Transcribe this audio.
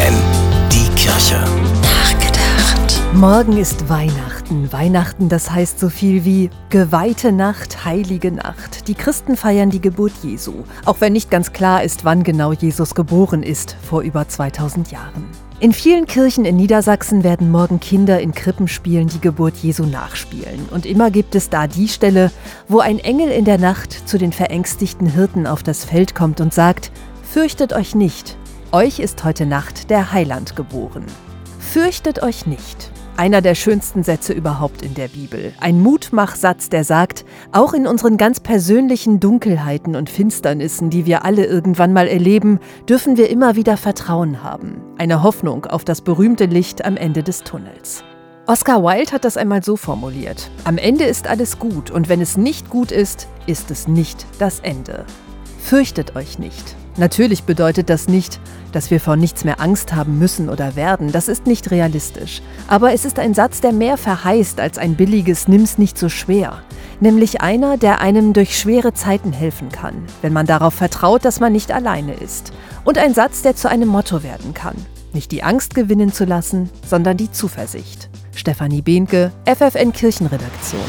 FFN, die Kirche. Nachgedacht. Morgen ist Weihnachten. Weihnachten, das heißt so viel wie geweihte Nacht, heilige Nacht. Die Christen feiern die Geburt Jesu, auch wenn nicht ganz klar ist, wann genau Jesus geboren ist, vor über 2000 Jahren. In vielen Kirchen in Niedersachsen werden morgen Kinder in Krippenspielen die Geburt Jesu nachspielen. Und immer gibt es da die Stelle, wo ein Engel in der Nacht zu den verängstigten Hirten auf das Feld kommt und sagt, Fürchtet euch nicht, euch ist heute Nacht der Heiland geboren. Fürchtet euch nicht. Einer der schönsten Sätze überhaupt in der Bibel. Ein Mutmachsatz, der sagt, auch in unseren ganz persönlichen Dunkelheiten und Finsternissen, die wir alle irgendwann mal erleben, dürfen wir immer wieder Vertrauen haben. Eine Hoffnung auf das berühmte Licht am Ende des Tunnels. Oscar Wilde hat das einmal so formuliert. Am Ende ist alles gut und wenn es nicht gut ist, ist es nicht das Ende. Fürchtet euch nicht. Natürlich bedeutet das nicht, dass wir vor nichts mehr Angst haben müssen oder werden. Das ist nicht realistisch. Aber es ist ein Satz, der mehr verheißt als ein billiges Nimm's nicht so schwer. Nämlich einer, der einem durch schwere Zeiten helfen kann, wenn man darauf vertraut, dass man nicht alleine ist. Und ein Satz, der zu einem Motto werden kann. Nicht die Angst gewinnen zu lassen, sondern die Zuversicht. Stefanie Behnke, FFN Kirchenredaktion.